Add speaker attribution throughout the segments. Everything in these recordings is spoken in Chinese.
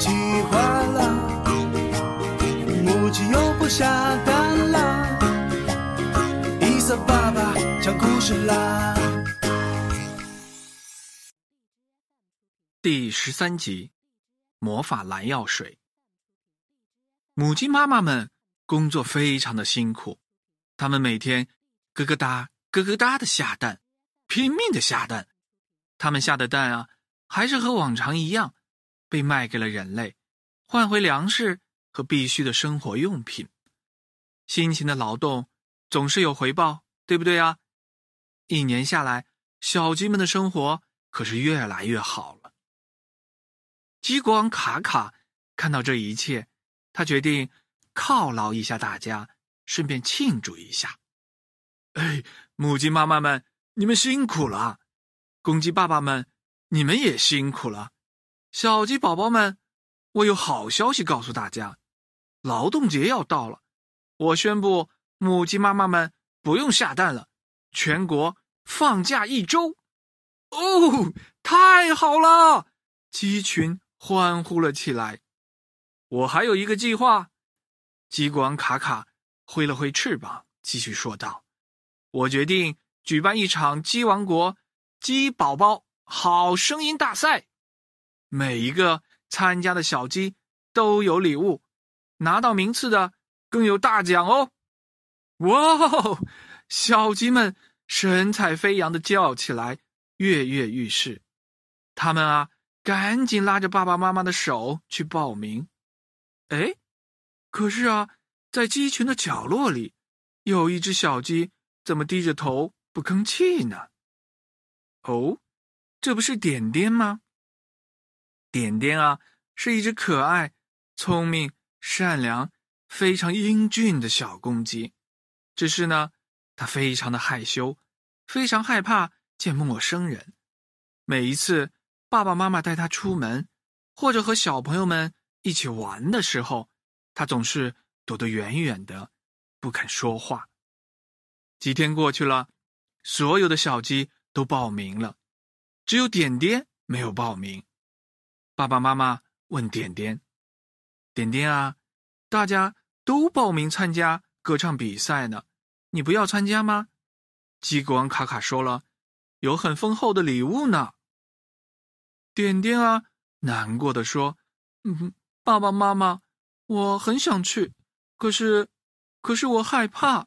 Speaker 1: 喜欢啦母鸡又不下蛋啦伊萨爸爸讲故事啦
Speaker 2: 第十三集魔法蓝药水。母鸡妈妈们工作非常的辛苦他们每天咯咯哒咯咯哒的下蛋拼命的下蛋。他们下的蛋啊还是和往常一样被卖给了人类，换回粮食和必需的生活用品。辛勤的劳动总是有回报，对不对啊？一年下来，小鸡们的生活可是越来越好了。鸡国王卡卡看到这一切，他决定犒劳一下大家，顺便庆祝一下。哎，母鸡妈妈们，你们辛苦了；公鸡爸爸们，你们也辛苦了。小鸡宝宝们，我有好消息告诉大家：劳动节要到了，我宣布，母鸡妈妈们不用下蛋了，全国放假一周。哦，太好了！鸡群。欢呼了起来。我还有一个计划。鸡国王卡卡挥了挥翅膀，继续说道：“我决定举办一场鸡王国鸡宝宝好声音大赛，每一个参加的小鸡都有礼物，拿到名次的更有大奖哦！”哇！小鸡们神采飞扬的叫起来，跃跃欲试。他们啊！赶紧拉着爸爸妈妈的手去报名。哎，可是啊，在鸡群的角落里，有一只小鸡，怎么低着头不吭气呢？哦，这不是点点吗？点点啊，是一只可爱、聪明、善良、非常英俊的小公鸡。只是呢，它非常的害羞，非常害怕见陌生人。每一次。爸爸妈妈带它出门，或者和小朋友们一起玩的时候，他总是躲得远远的，不肯说话。几天过去了，所有的小鸡都报名了，只有点点没有报名。爸爸妈妈问点点：“点点啊，大家都报名参加歌唱比赛呢，你不要参加吗？”鸡国王卡卡说了：“有很丰厚的礼物呢。”点点啊，难过的说：“嗯，爸爸妈妈，我很想去，可是，可是我害怕。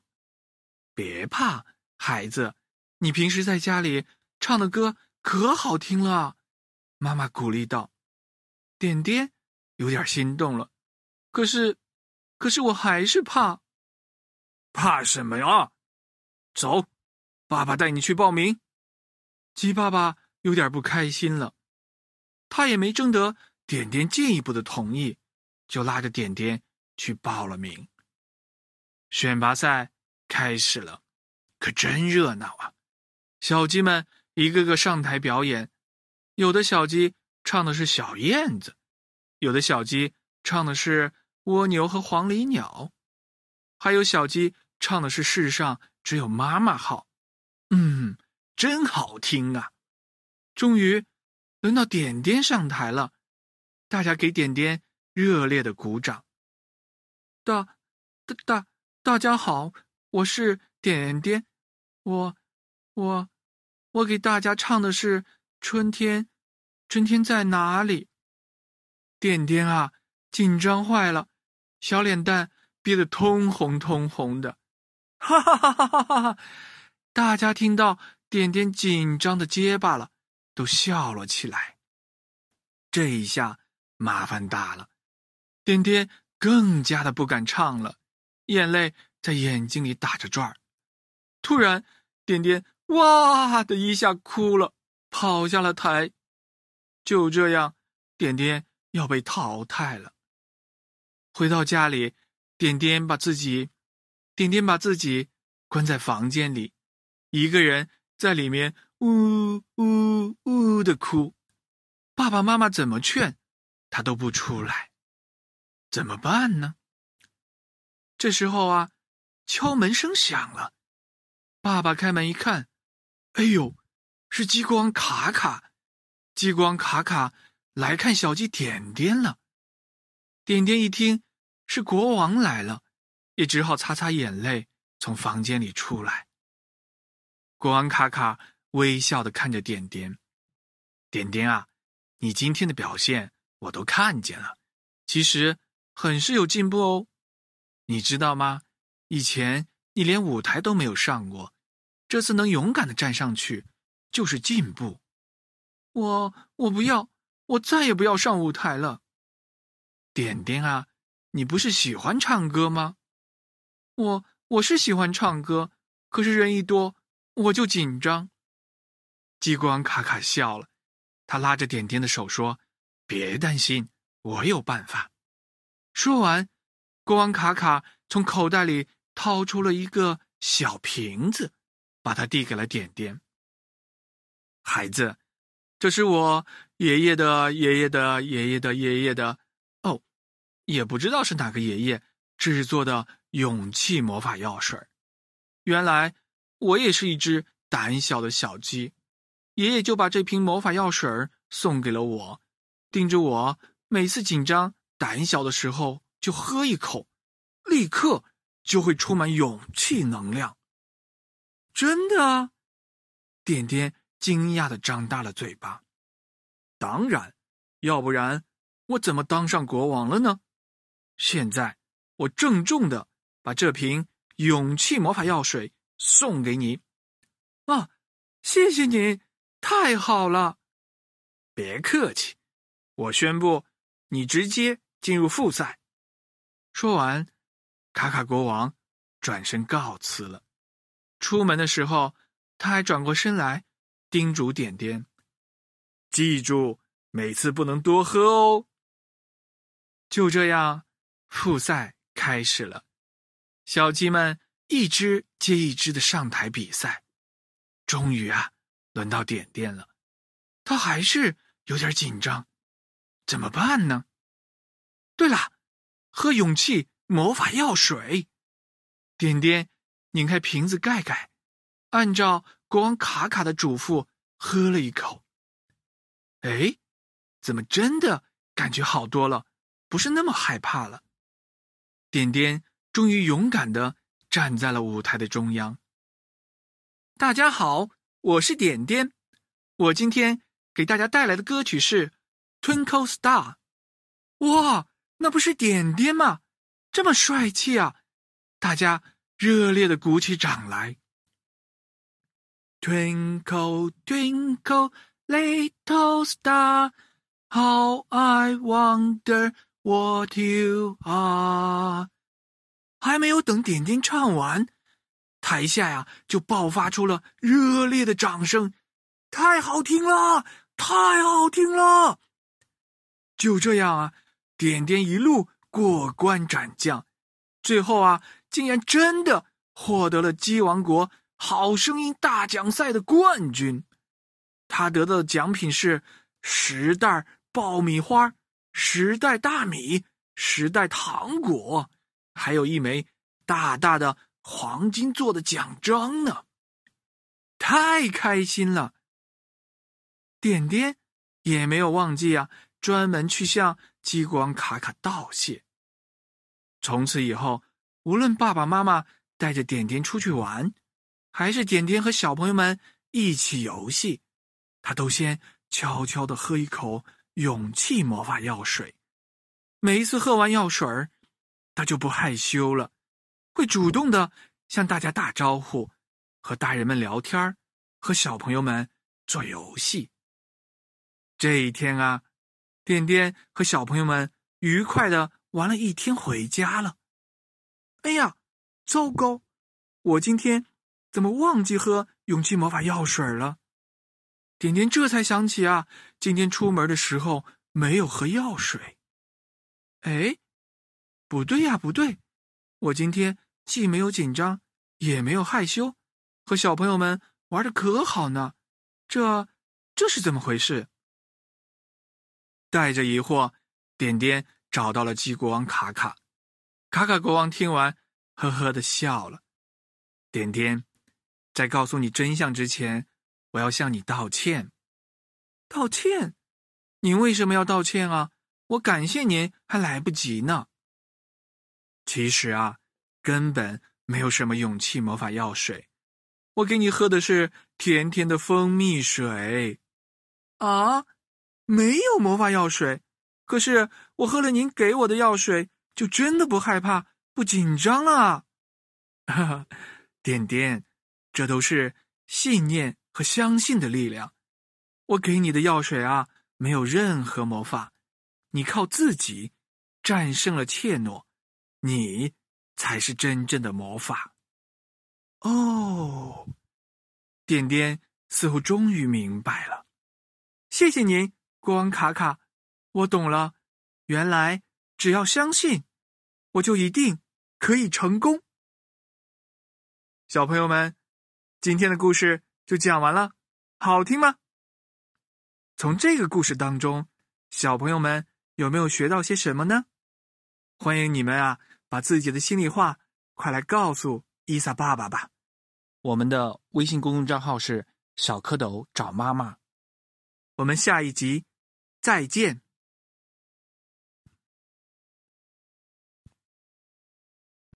Speaker 2: 别怕，孩子，你平时在家里唱的歌可好听了。”妈妈鼓励道。点点有点心动了，可是，可是我还是怕。怕什么呀？走，爸爸带你去报名。鸡爸爸有点不开心了。他也没征得点点进一步的同意，就拉着点点去报了名。选拔赛开始了，可真热闹啊！小鸡们一个个上台表演，有的小鸡唱的是小燕子，有的小鸡唱的是蜗牛和黄鹂鸟，还有小鸡唱的是世上只有妈妈好。嗯，真好听啊！终于。轮到点点上台了，大家给点点热烈的鼓掌。大、大、大，大家好，我是点点，我、我、我给大家唱的是春天，春天在哪里？点点啊，紧张坏了，小脸蛋憋得通红通红的，哈哈哈哈哈哈！大家听到点点紧张的结巴了。都笑了起来。这一下麻烦大了，点点更加的不敢唱了，眼泪在眼睛里打着转儿。突然，点点哇的一下哭了，跑下了台。就这样，点点要被淘汰了。回到家里，点点把自己，点点把自己关在房间里，一个人在里面。呜呜呜的哭，爸爸妈妈怎么劝，他都不出来，怎么办呢？这时候啊，敲门声响了，爸爸开门一看，哎呦，是激光卡卡，激光卡卡来看小鸡点点了。点点一听是国王来了，也只好擦擦眼泪，从房间里出来。国王卡卡微笑的看着点点，点点啊，你今天的表现我都看见了，其实很是有进步哦。你知道吗？以前你连舞台都没有上过，这次能勇敢的站上去，就是进步。我我不要，我再也不要上舞台了。点点啊，你不是喜欢唱歌吗？我我是喜欢唱歌，可是人一多。我就紧张。激光卡卡笑了，他拉着点点的手说：“别担心，我有办法。”说完，国王卡卡从口袋里掏出了一个小瓶子，把它递给了点点。孩子，这是我爷爷的爷爷的爷爷的爷爷的哦，也不知道是哪个爷爷制作的勇气魔法药水。原来。我也是一只胆小的小鸡，爷爷就把这瓶魔法药水送给了我，叮嘱我每次紧张、胆小的时候就喝一口，立刻就会充满勇气能量。真的啊！点点惊讶的张大了嘴巴。当然，要不然我怎么当上国王了呢？现在我郑重的把这瓶勇气魔法药水。送给你，啊，谢谢你，太好了！别客气，我宣布你直接进入复赛。说完，卡卡国王转身告辞了。出门的时候，他还转过身来叮嘱点点：“记住，每次不能多喝哦。”就这样，复赛开始了，小鸡们。一只接一只的上台比赛，终于啊，轮到点点了。他还是有点紧张，怎么办呢？对了，喝勇气魔法药水。点点拧开瓶子盖盖，按照国王卡卡的嘱咐喝了一口。哎，怎么真的感觉好多了？不是那么害怕了。点点终于勇敢的。站在了舞台的中央。大家好，我是点点，我今天给大家带来的歌曲是《Twinkle Star》。哇，那不是点点吗？这么帅气啊！大家热烈的鼓起掌来。Twinkle, twinkle, little star, how I wonder what you are. 还没有等点点唱完，台下呀就爆发出了热烈的掌声，太好听了，太好听了！就这样啊，点点一路过关斩将，最后啊，竟然真的获得了鸡王国好声音大奖赛的冠军。他得到的奖品是十袋爆米花、十袋大米、十袋糖果。还有一枚大大的黄金做的奖章呢，太开心了！点点也没有忘记啊，专门去向激光卡卡道谢。从此以后，无论爸爸妈妈带着点点出去玩，还是点点和小朋友们一起游戏，他都先悄悄的喝一口勇气魔法药水。每一次喝完药水儿。他就不害羞了，会主动的向大家打招呼，和大人们聊天和小朋友们做游戏。这一天啊，点点和小朋友们愉快的玩了一天，回家了。哎呀，糟糕！我今天怎么忘记喝勇气魔法药水了？点点这才想起啊，今天出门的时候没有喝药水。哎。不对呀，不对！我今天既没有紧张，也没有害羞，和小朋友们玩的可好呢。这这是怎么回事？带着疑惑，点点找到了鸡国王卡卡。卡卡国王听完，呵呵的笑了。点点，在告诉你真相之前，我要向你道歉。道歉？您为什么要道歉啊？我感谢您还来不及呢。其实啊，根本没有什么勇气魔法药水。我给你喝的是甜甜的蜂蜜水。啊，没有魔法药水。可是我喝了您给我的药水，就真的不害怕、不紧张了。哈哈，点点，这都是信念和相信的力量。我给你的药水啊，没有任何魔法，你靠自己战胜了怯懦，你才是真正的魔法。哦，点点似乎终于明白了。谢谢您，国王卡卡，我懂了。原来只要相信，我就一定可以成功。小朋友们，今天的故事就讲完了，好听吗？从这个故事当中，小朋友们有没有学到些什么呢？欢迎你们啊，把自己的心里话快来告诉伊萨爸爸吧。我们的微信公众账号是小蝌蚪找妈妈。我们下一集再见。